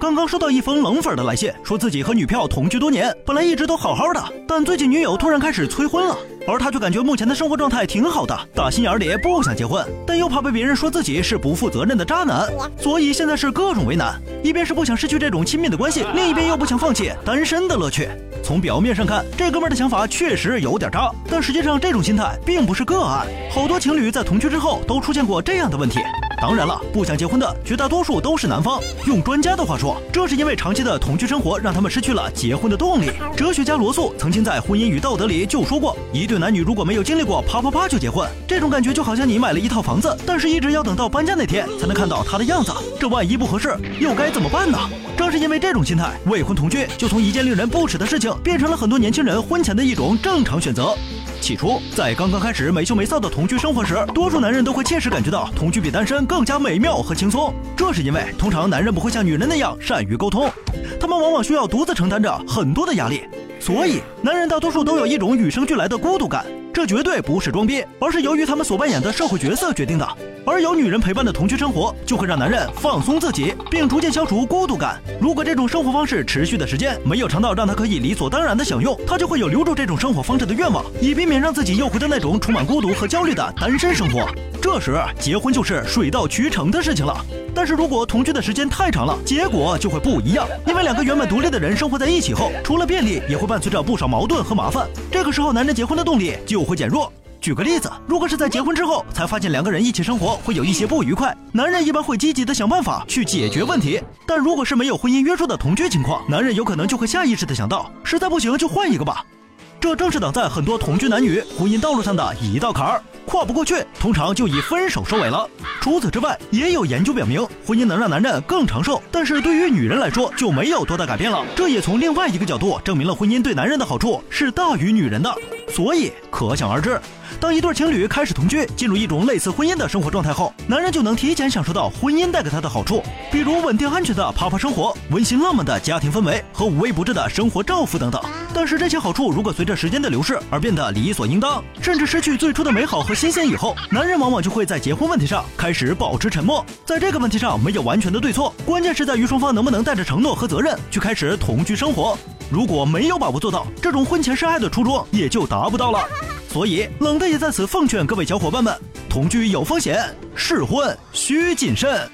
刚刚收到一封冷粉的来信，说自己和女票同居多年，本来一直都好好的，但最近女友突然开始催婚了，而他却感觉目前的生活状态挺好的，打心眼里不想结婚，但又怕被别人说自己是不负责任的渣男，所以现在是各种为难，一边是不想失去这种亲密的关系，另一边又不想放弃单身的乐趣。从表面上看，这哥们的想法确实有点渣，但实际上这种心态并不是个案，好多情侣在同居之后都出现过这样的问题。当然了，不想结婚的绝大多数都是男方。用专家的话说，这是因为长期的同居生活让他们失去了结婚的动力。哲学家罗素曾经在《婚姻与道德》里就说过，一对男女如果没有经历过啪啪啪就结婚，这种感觉就好像你买了一套房子，但是一直要等到搬家那天才能看到它的样子，这万一不合适又该怎么办呢？正是因为这种心态，未婚同居就从一件令人不耻的事情，变成了很多年轻人婚前的一种正常选择。起初，在刚刚开始没羞没臊的同居生活时，多数男人都会切实感觉到同居比单身更加美妙和轻松。这是因为，通常男人不会像女人那样善于沟通，他们往往需要独自承担着很多的压力，所以男人大多数都有一种与生俱来的孤独感。这绝对不是装逼，而是由于他们所扮演的社会角色决定的。而有女人陪伴的同居生活，就会让男人放松自己，并逐渐消除孤独感。如果这种生活方式持续的时间没有长到让他可以理所当然的享用，他就会有留住这种生活方式的愿望，以避免让自己又回到那种充满孤独和焦虑的单身生活。这时结婚就是水到渠成的事情了。但是如果同居的时间太长了，结果就会不一样。因为两个原本独立的人生活在一起后，除了便利，也会伴随着不少矛盾和麻烦。这个时候，男人结婚的动力就会减弱。举个例子，如果是在结婚之后才发现两个人一起生活会有一些不愉快，男人一般会积极的想办法去解决问题。但如果是没有婚姻约束的同居情况，男人有可能就会下意识的想到，实在不行就换一个吧。这正是挡在很多同居男女婚姻道路上的一道坎儿，跨不过去，通常就以分手收尾了。除此之外，也有研究表明，婚姻能让男人更长寿，但是对于女人来说就没有多大改变了。这也从另外一个角度证明了婚姻对男人的好处是大于女人的。所以可想而知。当一对情侣开始同居，进入一种类似婚姻的生活状态后，男人就能提前享受到婚姻带给他的好处，比如稳定安全的啪啪生活、温馨浪漫的家庭氛围和无微不至的生活照顾等等。但是这些好处如果随着时间的流逝而变得理所应当，甚至失去最初的美好和新鲜以后，男人往往就会在结婚问题上开始保持沉默。在这个问题上没有完全的对错，关键是在于双方能不能带着承诺和责任去开始同居生活。如果没有把握做到，这种婚前示爱的初衷也就达不到了。所以，冷的也在此奉劝各位小伙伴们：同居有风险，试婚需谨慎。